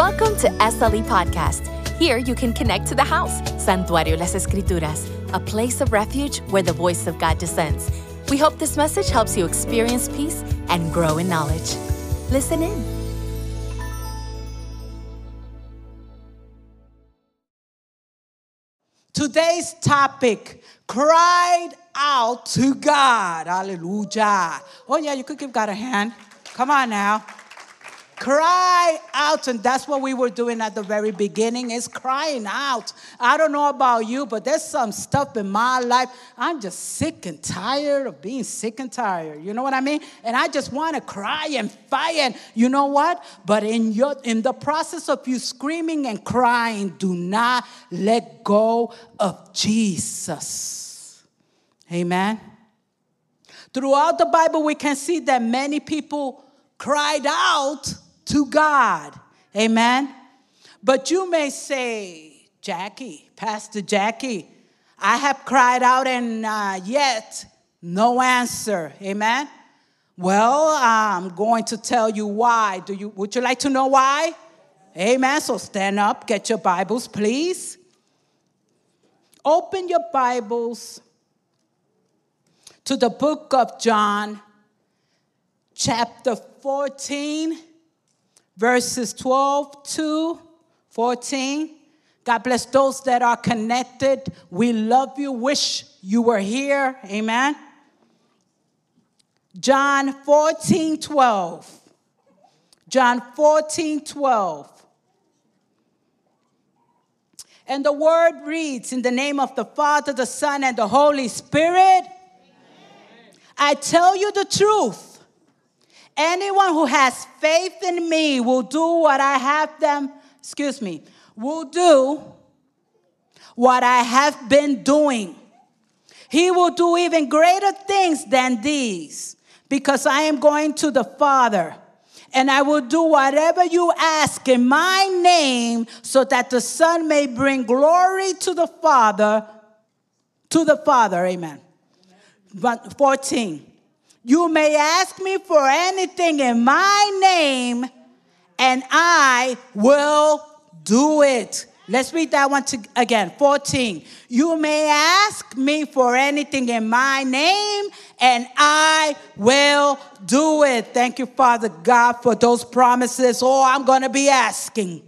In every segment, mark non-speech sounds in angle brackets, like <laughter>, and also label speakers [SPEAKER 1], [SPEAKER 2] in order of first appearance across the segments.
[SPEAKER 1] Welcome to SLE Podcast. Here you can connect to the house, Santuario Las Escrituras, a place of refuge where the voice of God descends. We hope this message helps you experience peace and grow in knowledge. Listen in.
[SPEAKER 2] Today's topic cried out to God. Hallelujah. Oh, yeah, you could give God a hand. Come on now. Cry out, and that's what we were doing at the very beginning is crying out. I don't know about you, but there's some stuff in my life. I'm just sick and tired of being sick and tired. You know what I mean? And I just want to cry and fight. And you know what? But in your in the process of you screaming and crying, do not let go of Jesus. Amen. Throughout the Bible, we can see that many people cried out to God. Amen. But you may say, Jackie, Pastor Jackie, I have cried out and uh, yet no answer. Amen. Well, I'm going to tell you why. Do you would you like to know why? Amen. So stand up, get your Bibles, please. Open your Bibles to the book of John, chapter 14 verses 12 to 14. God bless those that are connected. We love you. Wish you were here. Amen. John 14, 12. John 14, 12. And the word reads in the name of the Father, the Son, and the Holy Spirit. Amen. I tell you the truth. Anyone who has faith in me will do what I have them, excuse me, will do what I have been doing. He will do even greater things than these because I am going to the Father. And I will do whatever you ask in my name so that the Son may bring glory to the Father, to the Father. Amen. But 14. You may ask me for anything in my name, and I will do it. Let's read that one to, again. 14. You may ask me for anything in my name, and I will do it. Thank you, Father God, for those promises. Oh, I'm going to be asking.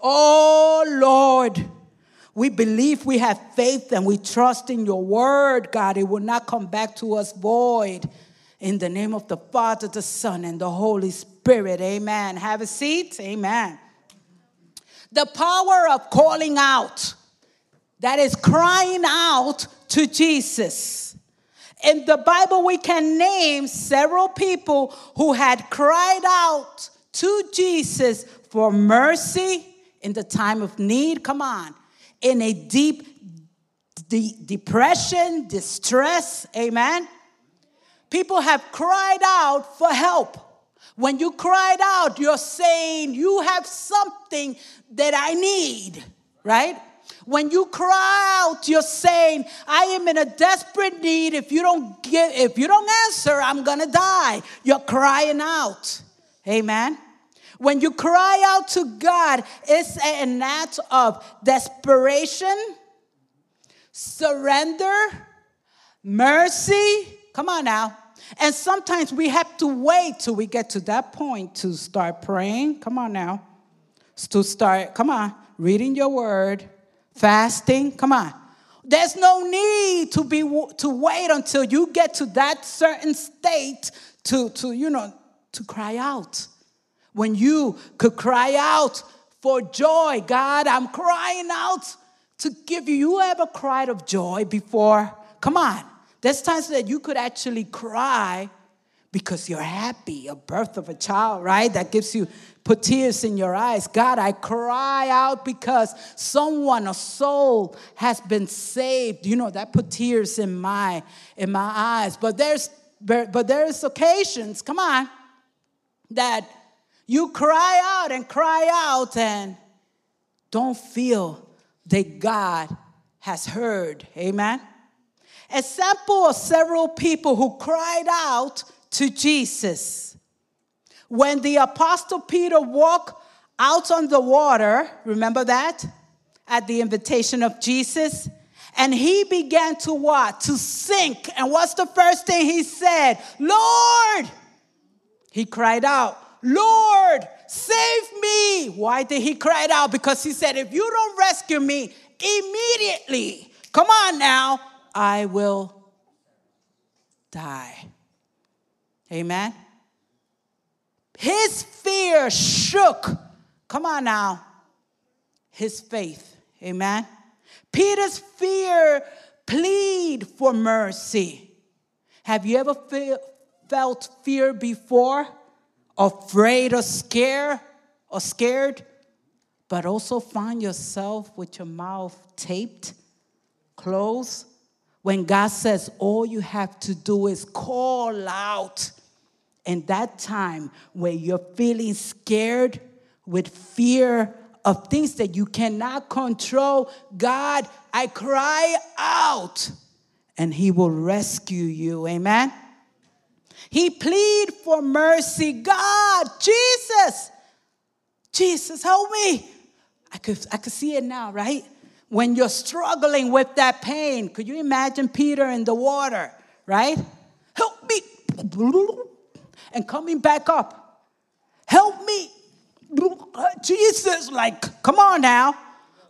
[SPEAKER 2] Oh, Lord. We believe we have faith and we trust in your word, God. It will not come back to us void. In the name of the Father, the Son, and the Holy Spirit. Amen. Have a seat. Amen. The power of calling out, that is crying out to Jesus. In the Bible, we can name several people who had cried out to Jesus for mercy in the time of need. Come on. In a deep de- depression, distress. Amen People have cried out for help. When you cried out, you're saying, You have something that I need, right? When you cry out, you're saying, I am in a desperate need. If you don't get, if you don't answer, I'm gonna die. You're crying out. Amen. When you cry out to God, it's an act of desperation, surrender, mercy, Come on now. And sometimes we have to wait till we get to that point to start praying. Come on now. To start, come on, reading your word, fasting. Come on. There's no need to be to wait until you get to that certain state to, to you know to cry out. When you could cry out for joy, God, I'm crying out to give you. You ever cried of joy before? Come on. There's times that you could actually cry because you're happy, a birth of a child, right? That gives you, put tears in your eyes. God, I cry out because someone, a soul, has been saved. You know, that put tears in my, in my eyes. But there's, but there's occasions, come on, that you cry out and cry out and don't feel that God has heard. Amen? A sample of several people who cried out to Jesus. When the apostle Peter walked out on the water. Remember that? At the invitation of Jesus. And he began to what? To sink. And what's the first thing he said? Lord! He cried out, Lord, save me. Why did he cry out? Because he said, if you don't rescue me immediately, come on now, I will die. Amen. His fear shook. Come on now. His faith. Amen. Peter's fear plead for mercy. Have you ever feel, felt fear before? Afraid or scared or scared? But also find yourself with your mouth taped, closed? When God says all you have to do is call out. And that time where you're feeling scared with fear of things that you cannot control, God, I cry out and He will rescue you. Amen. He plead for mercy. God, Jesus, Jesus, help me. I could, I could see it now, right? When you're struggling with that pain, could you imagine Peter in the water, right? Help me. And coming back up. Help me. Jesus, like, come on now.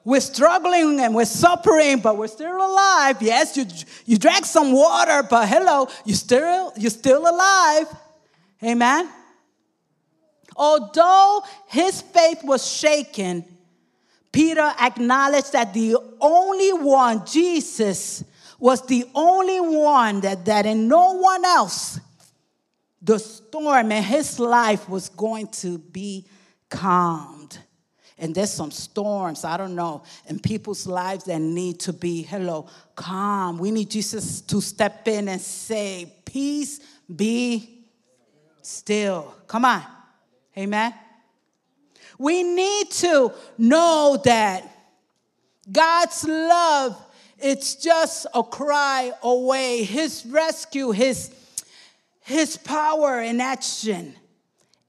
[SPEAKER 2] We're struggling and we're suffering, but we're still alive. Yes, you, you drank some water, but hello, you're still, you're still alive. Amen. Although his faith was shaken, Peter acknowledged that the only one, Jesus, was the only one that, that in no one else, the storm in his life was going to be calmed. And there's some storms, I don't know, in people's lives that need to be, hello, calm. We need Jesus to step in and say, Peace be still. Come on. Amen. We need to know that God's love, it's just a cry away. His rescue, his, his power in action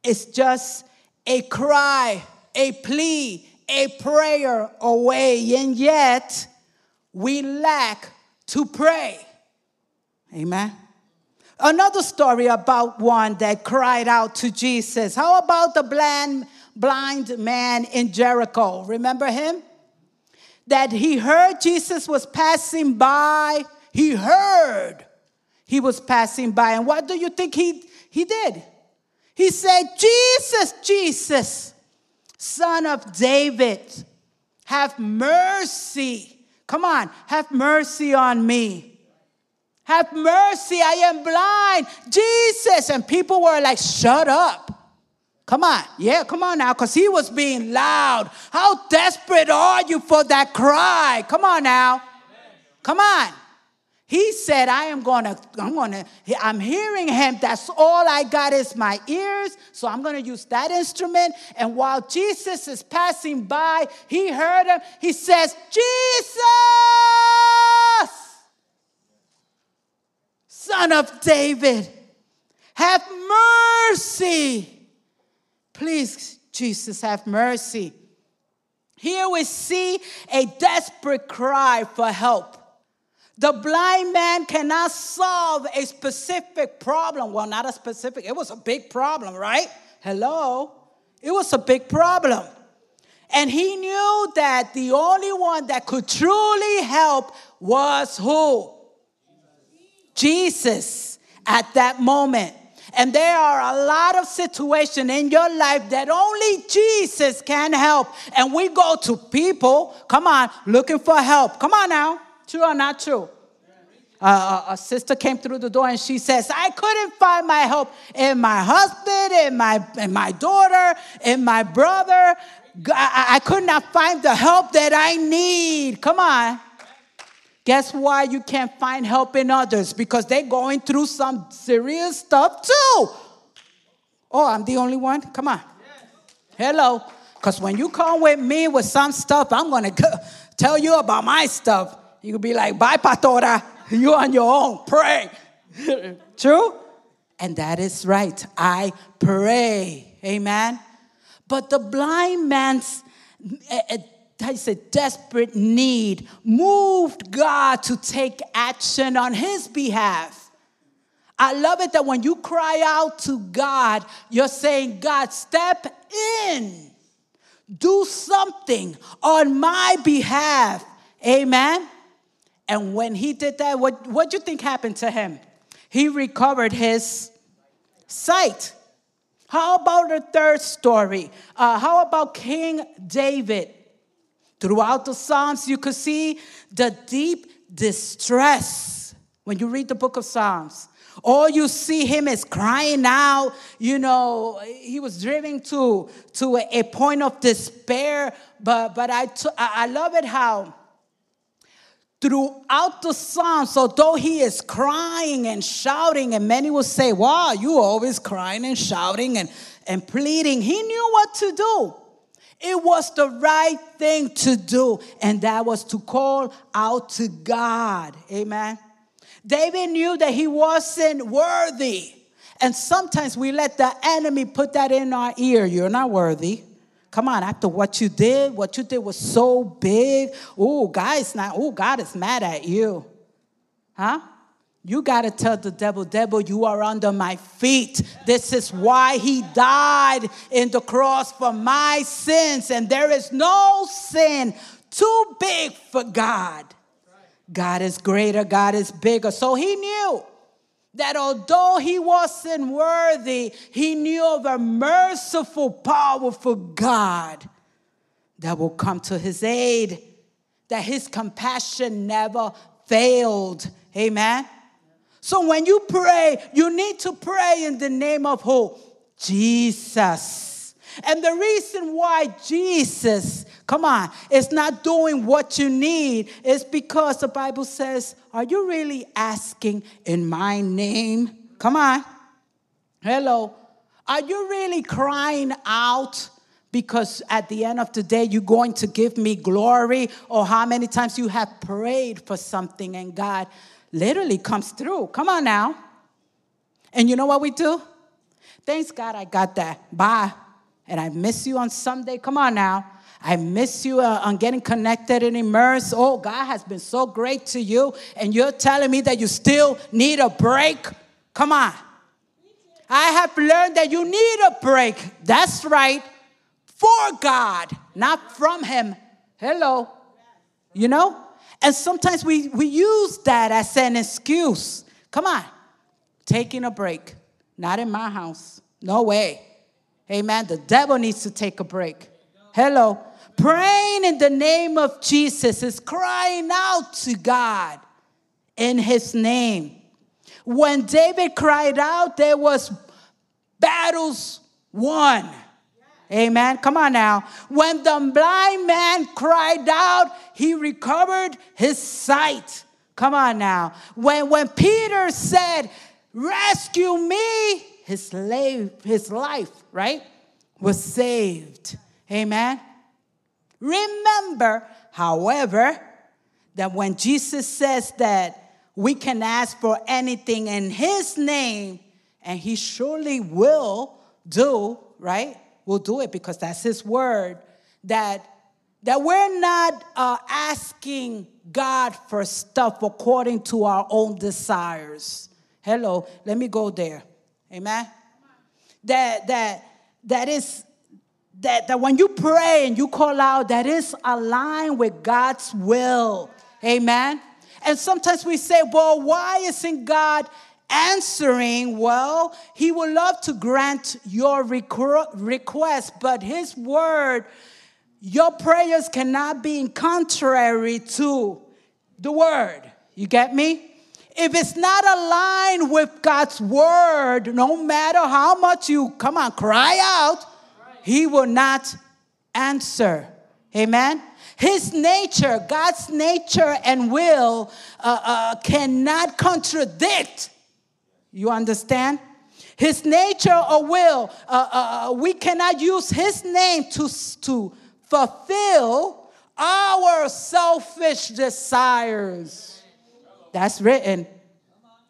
[SPEAKER 2] is just a cry, a plea, a prayer away, and yet we lack to pray. Amen. Another story about one that cried out to Jesus. How about the blind, blind man in Jericho? Remember him? That he heard Jesus was passing by. He heard he was passing by. And what do you think he, he did? He said, Jesus, Jesus, son of David, have mercy. Come on, have mercy on me. Have mercy, I am blind. Jesus. And people were like, shut up. Come on. Yeah, come on now, because he was being loud. How desperate are you for that cry? Come on now. Come on. He said, I am gonna, I'm gonna, I'm hearing him. That's all I got is my ears. So I'm gonna use that instrument. And while Jesus is passing by, he heard him. He says, Jesus, son of David, have mercy. Please, Jesus, have mercy. Here we see a desperate cry for help. The blind man cannot solve a specific problem. Well, not a specific, it was a big problem, right? Hello? It was a big problem. And he knew that the only one that could truly help was who? Jesus at that moment. And there are a lot of situations in your life that only Jesus can help. And we go to people, come on, looking for help. Come on now. True or not true? Uh, a sister came through the door and she says, I couldn't find my help in my husband, in my, in my daughter, in my brother. I, I could not find the help that I need. Come on. Guess why you can't find help in others? Because they're going through some serious stuff too. Oh, I'm the only one? Come on. Hello. Because when you come with me with some stuff, I'm going to tell you about my stuff. You could be like, bye, Pastora. You on your own. Pray. <laughs> True? And that is right. I pray. Amen. But the blind man's eh, eh, uh, a desperate need moved God to take action on his behalf. I love it that when you cry out to God, you're saying, God, step in, do something on my behalf. Amen. And when he did that, what what do you think happened to him? He recovered his sight. How about the third story? Uh, how about King David? Throughout the Psalms, you could see the deep distress when you read the book of Psalms. All you see him is crying out. You know, he was driven to, to a, point of despair. But, but I, t- I love it how throughout the Psalms, although he is crying and shouting, and many will say, Wow, you always crying and shouting and, and pleading. He knew what to do. It was the right thing to do, and that was to call out to God. Amen. David knew that he wasn't worthy. And sometimes we let the enemy put that in our ear. You're not worthy. Come on, after what you did, what you did was so big. Oh, guys, not, oh, God is mad at you. Huh? You got to tell the devil, devil, you are under my feet. This is why he died in the cross for my sins. And there is no sin too big for God. God is greater, God is bigger. So he knew that although he wasn't worthy, he knew of a merciful, powerful God that will come to his aid, that his compassion never failed. Amen. So when you pray, you need to pray in the name of who? Jesus. And the reason why Jesus, come on, is not doing what you need is because the Bible says, Are you really asking in my name? Come on. Hello. Are you really crying out? Because at the end of the day, you're going to give me glory, or how many times you have prayed for something and God literally comes through. Come on now. And you know what we do? Thanks God I got that. Bye. And I miss you on Sunday. Come on now. I miss you uh, on getting connected and immersed. Oh, God has been so great to you. And you're telling me that you still need a break? Come on. I have learned that you need a break. That's right. For God, not from Him. Hello. You know? And sometimes we, we use that as an excuse. Come on, taking a break. Not in my house. No way. Amen. The devil needs to take a break. Hello. Praying in the name of Jesus is crying out to God in his name. When David cried out, there was battles won. Amen. Come on now. When the blind man cried out, he recovered his sight. Come on now. When, when Peter said, Rescue me, his, slave, his life, right, was saved. Amen. Remember, however, that when Jesus says that we can ask for anything in his name, and he surely will do, right? will do it because that's his word that that we're not uh, asking god for stuff according to our own desires. Hello let me go there. Amen? That that that is that, that when you pray and you call out that is aligned with god's will. Amen? And sometimes we say well why isn't god answering, well, he would love to grant your request, but his word, your prayers cannot be in contrary to the word. You get me? If it's not aligned with God's word, no matter how much you come on, cry out, he will not answer. Amen. His nature, God's nature and will, uh, uh, cannot contradict you understand? His nature or will, uh, uh, uh, we cannot use his name to, to fulfill our selfish desires. That's written.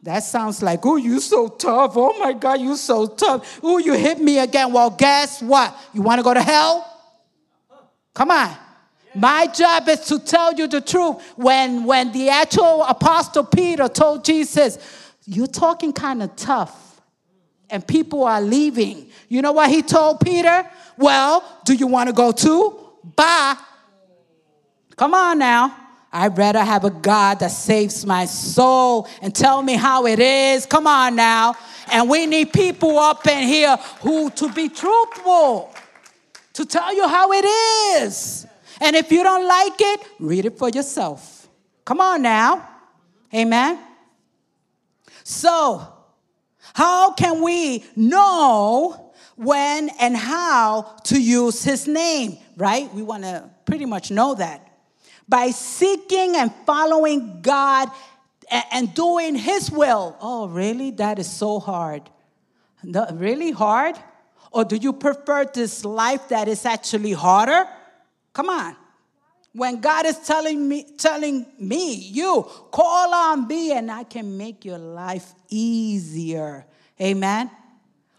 [SPEAKER 2] That sounds like, oh, you so tough. Oh my God, you so tough. Oh, you hit me again. Well, guess what? You want to go to hell? Come on. My job is to tell you the truth. When, when the actual apostle Peter told Jesus, You're talking kind of tough, and people are leaving. You know what he told Peter? Well, do you want to go too? Bye. Come on now. I'd rather have a God that saves my soul and tell me how it is. Come on now. And we need people up in here who to be truthful, to tell you how it is. And if you don't like it, read it for yourself. Come on now. Amen. So, how can we know when and how to use his name, right? We want to pretty much know that. By seeking and following God and doing his will. Oh, really? That is so hard. Really hard? Or do you prefer this life that is actually harder? Come on. When God is telling me, telling me, you call on me and I can make your life easier. Amen.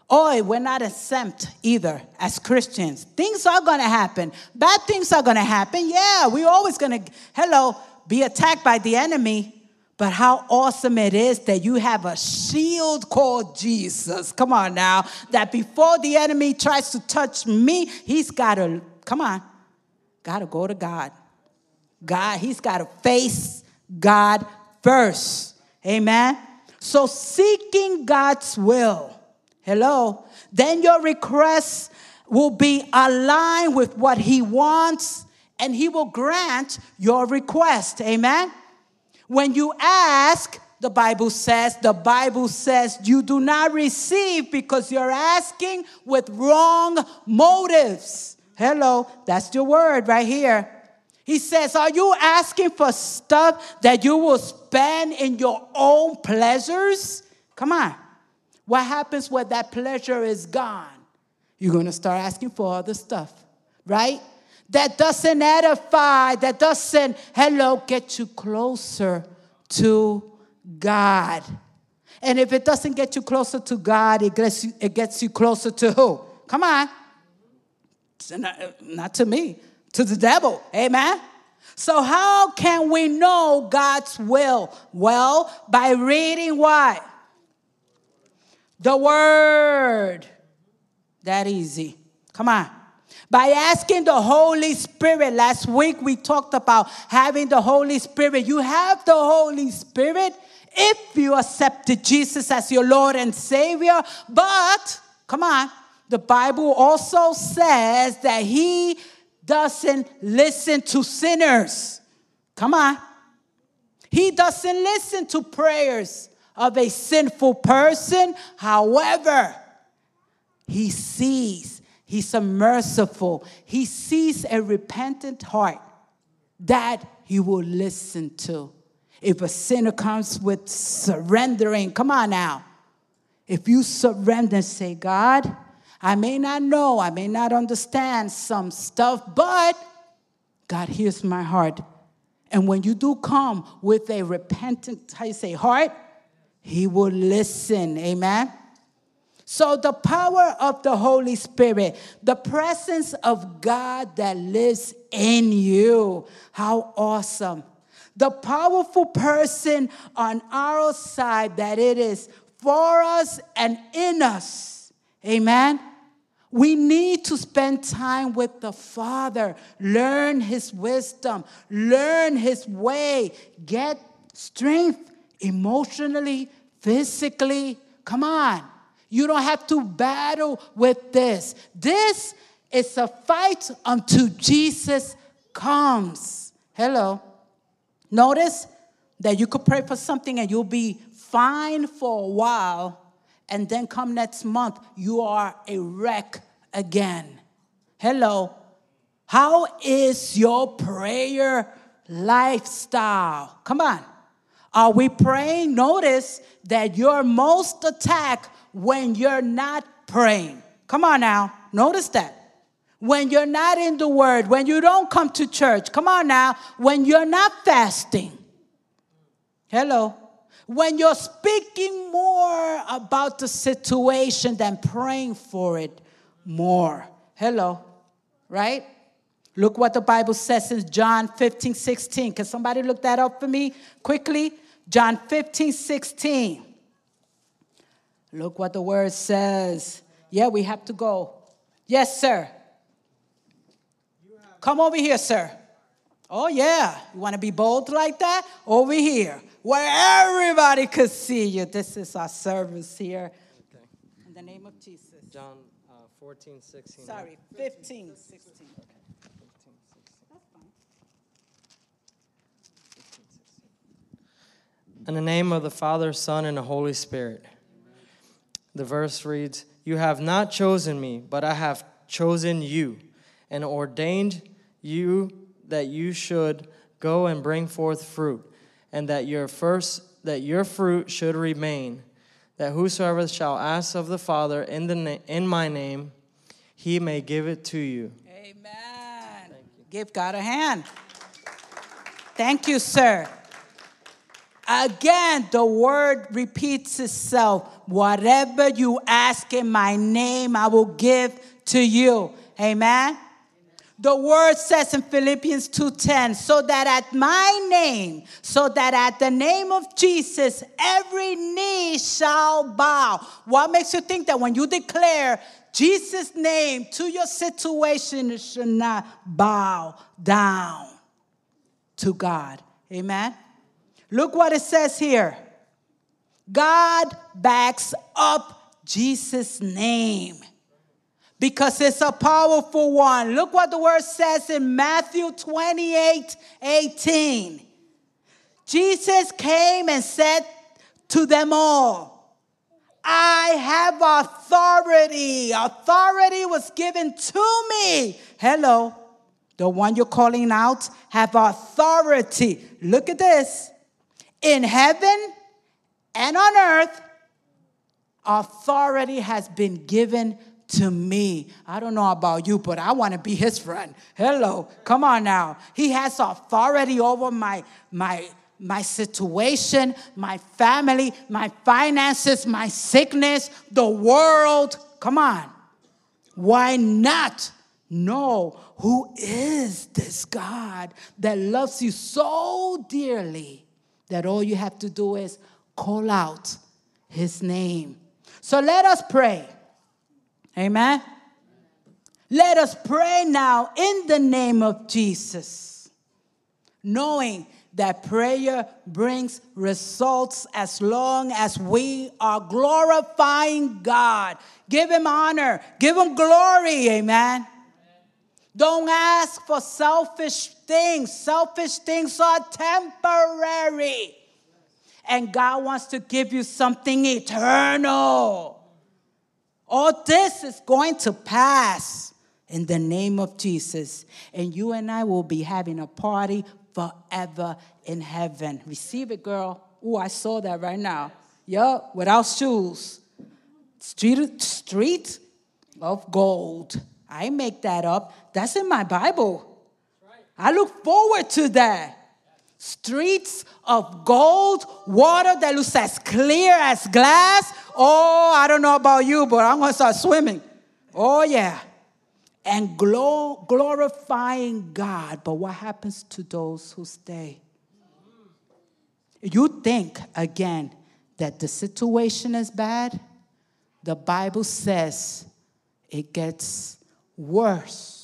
[SPEAKER 2] Oh, we're not exempt either as Christians. Things are going to happen. Bad things are going to happen. Yeah, we're always going to, hello, be attacked by the enemy. But how awesome it is that you have a shield called Jesus. Come on now. That before the enemy tries to touch me, he's got to, come on, got to go to God. God, he's got to face God first. Amen. So seeking God's will. Hello. Then your requests will be aligned with what he wants and he will grant your request. Amen. When you ask, the Bible says, the Bible says you do not receive because you're asking with wrong motives. Hello, that's your word right here. He says, Are you asking for stuff that you will spend in your own pleasures? Come on. What happens when that pleasure is gone? You're going to start asking for other stuff, right? That doesn't edify, that doesn't, hello, get you closer to God. And if it doesn't get you closer to God, it gets you, it gets you closer to who? Come on not, not to me, to the devil. Amen. So, how can we know God's will? Well, by reading what? The Word. That easy. Come on. By asking the Holy Spirit. Last week we talked about having the Holy Spirit. You have the Holy Spirit if you accepted Jesus as your Lord and Savior. But, come on, the Bible also says that he doesn't listen to sinners. Come on. He doesn't listen to prayers of a sinful person. However, he sees, he's a merciful, he sees a repentant heart that he will listen to. If a sinner comes with surrendering, come on now. If you surrender and say, God, I may not know, I may not understand some stuff, but God hears my heart. And when you do come with a repentant, how you say, heart, He will listen. Amen. So, the power of the Holy Spirit, the presence of God that lives in you, how awesome. The powerful person on our side that it is for us and in us. Amen. We need to spend time with the Father, learn His wisdom, learn His way, get strength emotionally, physically. Come on. You don't have to battle with this. This is a fight until Jesus comes. Hello. Notice that you could pray for something and you'll be fine for a while and then come next month, you are a wreck again. Hello. How is your prayer lifestyle? Come on. Are we praying? Notice that you're most attacked when you're not praying. Come on now. Notice that. When you're not in the word, when you don't come to church. Come on now. When you're not fasting. Hello. when you're speaking more about the situation than praying for it more. Hello, right? Look what the Bible says in John 15, 16. Can somebody look that up for me quickly? John 15, 16. Look what the word says. Yeah, we have to go. Yes, sir. Come over here, sir. Oh, yeah. You want to be bold like that? Over here, where everybody could see you. This is our service here.
[SPEAKER 3] Okay.
[SPEAKER 2] In the name of Jesus.
[SPEAKER 3] John uh, 14, 16.
[SPEAKER 2] Sorry, 15, 16.
[SPEAKER 3] In the name of the Father, Son, and the Holy Spirit. The verse reads You have not chosen me, but I have chosen you and ordained you that you should go and bring forth fruit, and that your first that your fruit should remain, that whosoever shall ask of the Father in the na- in my name, he may give it to you.
[SPEAKER 2] Amen. Give God a hand. Thank you, sir. Again, the word repeats itself. Whatever you ask in my name, I will give to you. Amen. The word says in Philippians 2:10, so that at my name, so that at the name of Jesus, every knee shall bow. What makes you think that when you declare Jesus' name to your situation, it should not bow down to God? Amen. Look what it says here. God backs up Jesus' name because it's a powerful one. Look what the word says in Matthew 28 18. Jesus came and said to them all, I have authority. Authority was given to me. Hello. The one you're calling out have authority. Look at this. In heaven and on earth, authority has been given to me. I don't know about you, but I want to be his friend. Hello. Come on now. He has authority over my my my situation, my family, my finances, my sickness, the world. Come on. Why not know who is this God that loves you so dearly that all you have to do is call out his name? So let us pray. Amen. Let us pray now in the name of Jesus, knowing that prayer brings results as long as we are glorifying God. Give Him honor, give Him glory. Amen. Don't ask for selfish things. Selfish things are temporary. And God wants to give you something eternal. All this is going to pass in the name of Jesus. And you and I will be having a party forever in heaven. Receive it, girl. Oh, I saw that right now. Yup, without shoes. Street, street of gold. I make that up. That's in my Bible. I look forward to that. Streets of gold, water that looks as clear as glass. Oh, I don't know about you, but I'm going to start swimming. Oh, yeah. And glor- glorifying God. But what happens to those who stay? You think, again, that the situation is bad? The Bible says it gets worse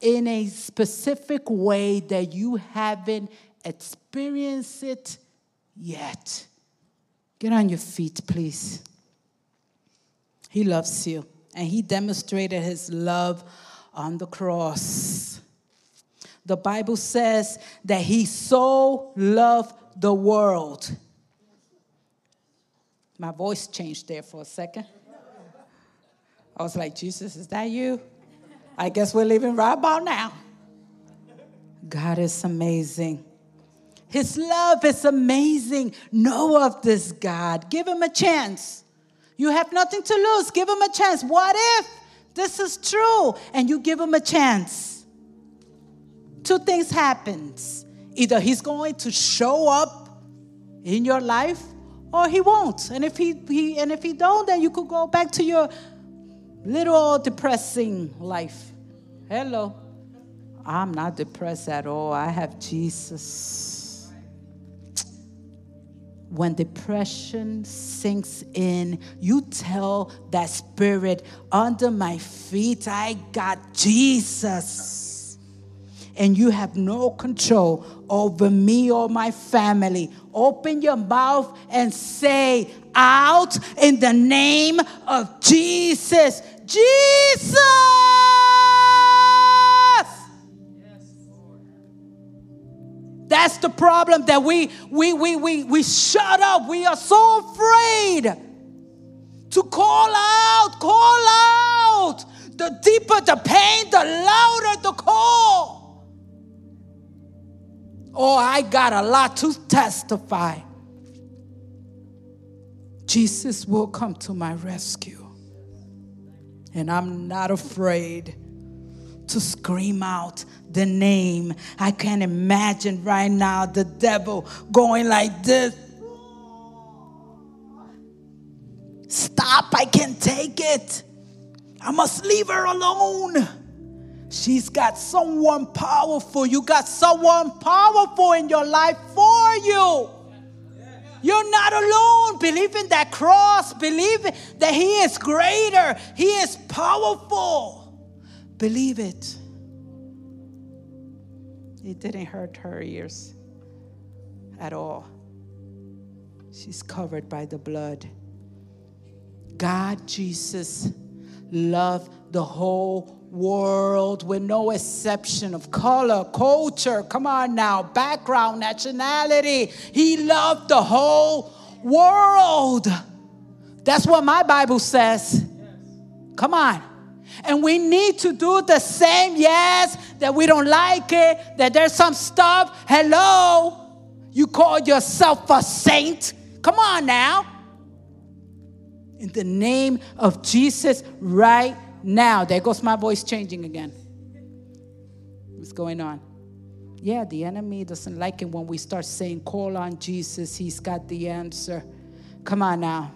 [SPEAKER 2] in a specific way that you haven't experienced it yet. Get on your feet, please. He loves you, and He demonstrated His love on the cross. The Bible says that He so loved the world. My voice changed there for a second. I was like, Jesus, is that you? I guess we're leaving right about now. God is amazing. His love is amazing. Know of this God. Give him a chance. You have nothing to lose. Give him a chance. What if this is true and you give him a chance? Two things happens. Either he's going to show up in your life or he won't. And if he, he and if he don't, then you could go back to your little depressing life. Hello. I'm not depressed at all. I have Jesus. When depression sinks in, you tell that spirit under my feet, I got Jesus. And you have no control over me or my family. Open your mouth and say out in the name of Jesus. Jesus! That's the problem that we we we we we shut up. We are so afraid to call out, call out. The deeper the pain, the louder the call. Oh, I got a lot to testify. Jesus will come to my rescue. And I'm not afraid to scream out the name. I can imagine right now the devil going like this. Stop, I can't take it. I must leave her alone. She's got someone powerful. You got someone powerful in your life for you. You're not alone. Believe in that cross. Believe that He is greater. He is powerful. Believe it. It didn't hurt her ears at all. She's covered by the blood. God, Jesus, loved the whole world with no exception of color, culture, come on now, background, nationality. He loved the whole world. That's what my Bible says. Come on. And we need to do the same, yes, that we don't like it, that there's some stuff. Hello, you call yourself a saint. Come on now. In the name of Jesus, right now. There goes my voice changing again. What's going on? Yeah, the enemy doesn't like it when we start saying, call on Jesus, he's got the answer. Come on now.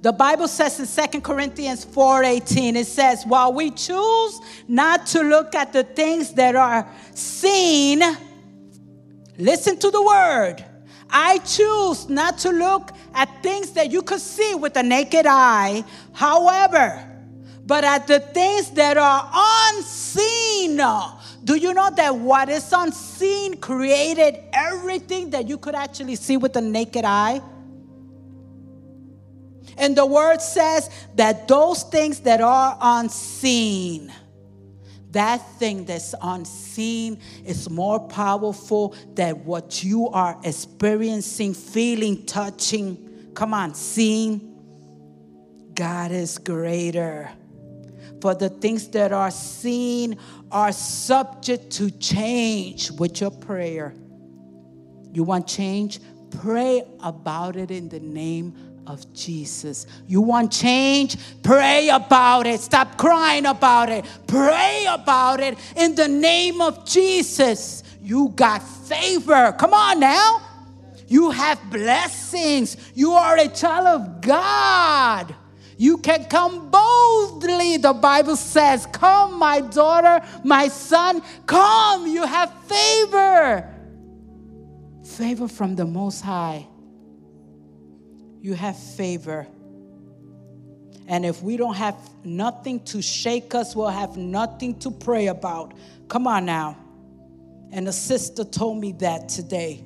[SPEAKER 2] The Bible says in Second Corinthians 4:18, it says, while we choose not to look at the things that are seen, listen to the word. I choose not to look at things that you could see with the naked eye. However, but at the things that are unseen. Do you know that what is unseen created everything that you could actually see with the naked eye? And the word says that those things that are unseen, that thing that's unseen is more powerful than what you are experiencing, feeling, touching. Come on, seeing. God is greater. For the things that are seen are subject to change with your prayer. You want change? Pray about it in the name of Jesus. You want change? Pray about it. Stop crying about it. Pray about it in the name of Jesus. You got favor. Come on now. You have blessings. You are a child of God. You can come boldly, the Bible says. Come, my daughter, my son, come. You have favor. Favor from the Most High. You have favor. And if we don't have nothing to shake us, we'll have nothing to pray about. Come on now. And a sister told me that today.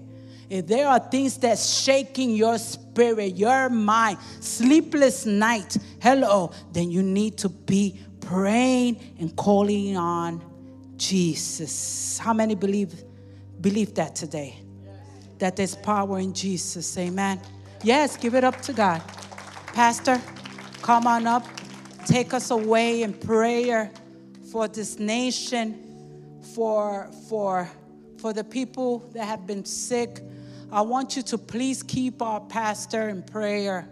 [SPEAKER 2] If there are things that's shaking your spirit, your mind, sleepless night, hello, then you need to be praying and calling on Jesus. How many believe believe that today? That there's power in Jesus. Amen. Yes, give it up to God. Pastor, come on up. Take us away in prayer for this nation, for for for the people that have been sick, I want you to please keep our pastor in prayer.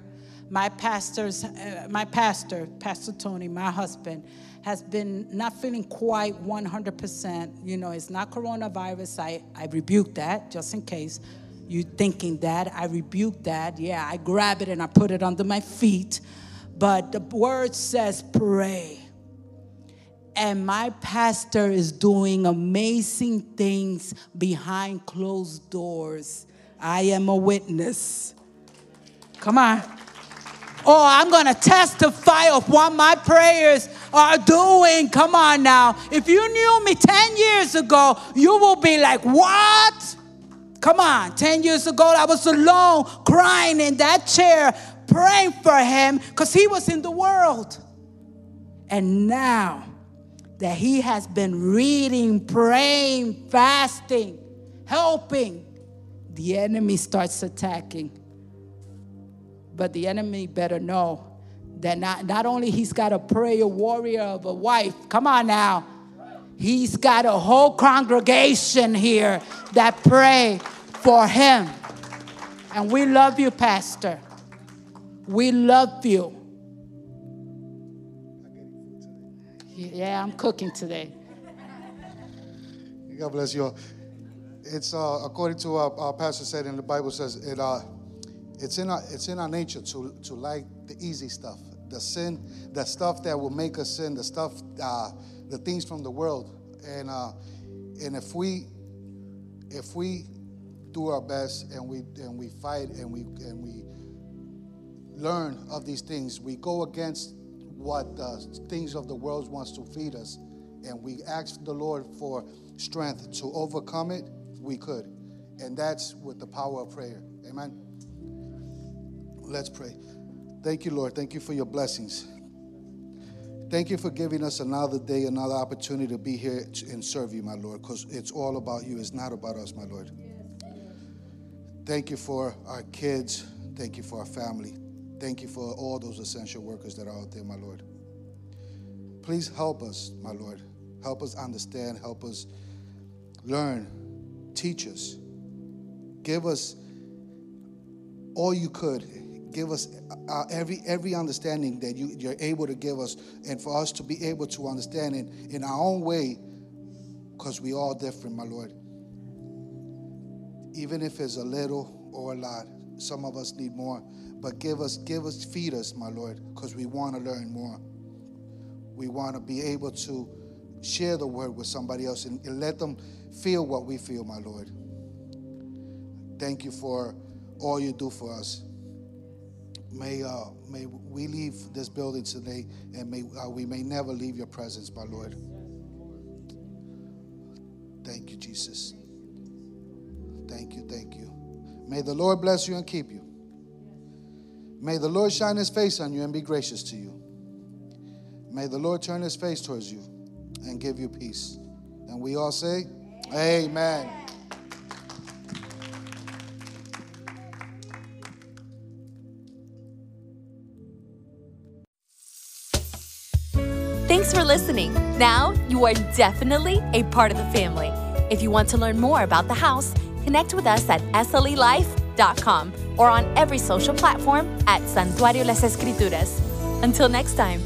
[SPEAKER 2] My pastor's, uh, my pastor, Pastor Tony, my husband, has been not feeling quite 100%. You know, it's not coronavirus. I, I rebuke that just in case. You thinking that? I rebuke that. Yeah, I grab it and I put it under my feet. But the word says, pray. And my pastor is doing amazing things behind closed doors. I am a witness. Come on. Oh, I'm going to testify of what my prayers are doing. Come on now. If you knew me 10 years ago, you will be like, What? Come on. 10 years ago, I was alone crying in that chair, praying for him because he was in the world. And now that he has been reading, praying, fasting, helping, the enemy starts attacking. But the enemy better know that not, not only he's got a prayer warrior of a wife, come on now, he's got a whole congregation here that pray for him. And we love you, Pastor. We love you. Yeah, I'm cooking today.
[SPEAKER 4] God bless you all. It's uh, according to our, our pastor said in the Bible says it. Uh, it's in our it's in our nature to to like the easy stuff, the sin, the stuff that will make us sin, the stuff, uh, the things from the world, and uh, and if we if we do our best and we and we fight and we and we learn of these things, we go against what the things of the world wants to feed us, and we ask the Lord for strength to overcome it. We could, and that's with the power of prayer. Amen. Let's pray. Thank you, Lord. Thank you for your blessings. Thank you for giving us another day, another opportunity to be here and serve you, my Lord, because it's all about you. It's not about us, my Lord. Thank you for our kids. Thank you for our family. Thank you for all those essential workers that are out there, my Lord. Please help us, my Lord. Help us understand. Help us learn. Teach us. Give us all you could. Give us uh, every every understanding that you, you're able to give us and for us to be able to understand it in our own way because we all different my lord. Even if it's a little or a lot some of us need more but give us give us feed us my lord because we want to learn more. We want to be able to share the word with somebody else and, and let them feel what we feel my lord thank you for all you do for us May, uh, may we leave this building today and may uh, we may never leave your presence, my Lord. Thank you, Jesus. Thank you, thank you. May the Lord bless you and keep you. May the Lord shine his face on you and be gracious to you. May the Lord turn his face towards you and give you peace. And we all say, Amen. Amen.
[SPEAKER 1] Thanks for listening. Now you are definitely a part of the family. If you want to learn more about the house, connect with us at slelife.com or on every social platform at Santuario Las Escrituras. Until next time.